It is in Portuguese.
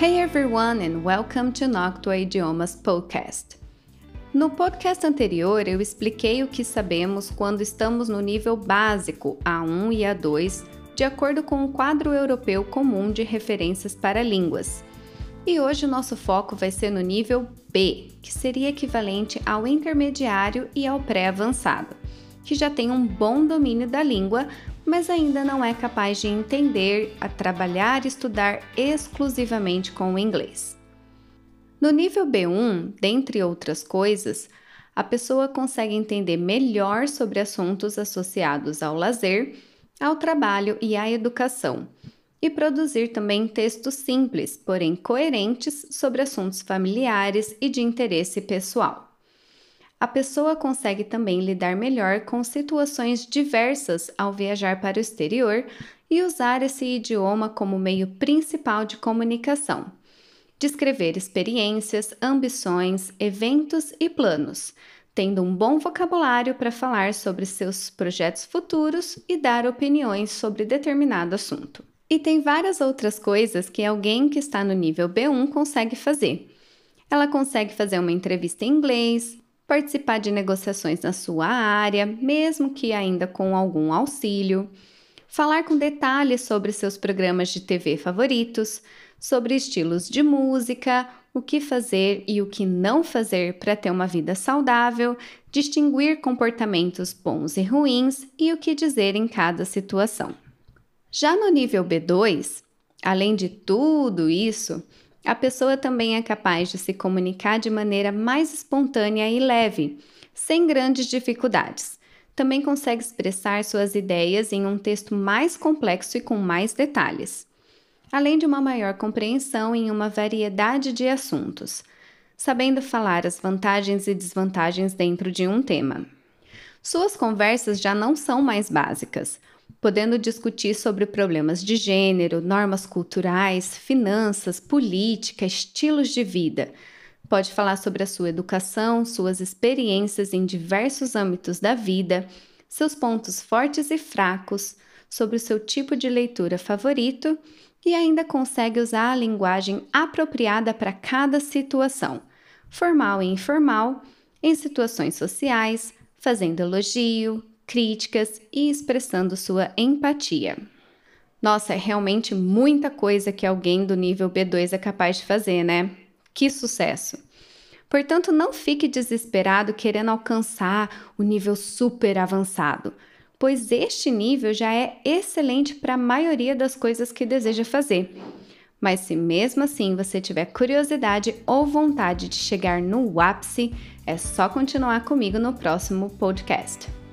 Hey everyone and welcome to Noctua Idiomas Podcast. No podcast anterior eu expliquei o que sabemos quando estamos no nível básico A1 e A2, de acordo com o quadro europeu comum de referências para línguas. E hoje o nosso foco vai ser no nível B, que seria equivalente ao intermediário e ao pré-avançado, que já tem um bom domínio da língua, mas ainda não é capaz de entender, a trabalhar e estudar exclusivamente com o inglês. No nível B1, dentre outras coisas, a pessoa consegue entender melhor sobre assuntos associados ao lazer, ao trabalho e à educação, e produzir também textos simples, porém coerentes, sobre assuntos familiares e de interesse pessoal a pessoa consegue também lidar melhor com situações diversas ao viajar para o exterior e usar esse idioma como meio principal de comunicação. Descrever experiências, ambições, eventos e planos, tendo um bom vocabulário para falar sobre seus projetos futuros e dar opiniões sobre determinado assunto. E tem várias outras coisas que alguém que está no nível B1 consegue fazer. Ela consegue fazer uma entrevista em inglês, participar de negociações na sua área, mesmo que ainda com algum auxílio, falar com detalhes sobre seus programas de TV favoritos, sobre estilos de música, o que fazer e o que não fazer para ter uma vida saudável, distinguir comportamentos bons e ruins e o que dizer em cada situação. Já no nível B2, além de tudo isso, a pessoa também é capaz de se comunicar de maneira mais espontânea e leve, sem grandes dificuldades. Também consegue expressar suas ideias em um texto mais complexo e com mais detalhes, além de uma maior compreensão em uma variedade de assuntos, sabendo falar as vantagens e desvantagens dentro de um tema. Suas conversas já não são mais básicas podendo discutir sobre problemas de gênero, normas culturais, finanças, política, estilos de vida. Pode falar sobre a sua educação, suas experiências em diversos âmbitos da vida, seus pontos fortes e fracos, sobre o seu tipo de leitura favorito e ainda consegue usar a linguagem apropriada para cada situação, formal e informal, em situações sociais, fazendo elogio, críticas e expressando sua empatia. Nossa, é realmente muita coisa que alguém do nível B2 é capaz de fazer, né? Que sucesso! Portanto, não fique desesperado querendo alcançar o nível super avançado, pois este nível já é excelente para a maioria das coisas que deseja fazer. Mas se mesmo assim você tiver curiosidade ou vontade de chegar no ápice, é só continuar comigo no próximo podcast.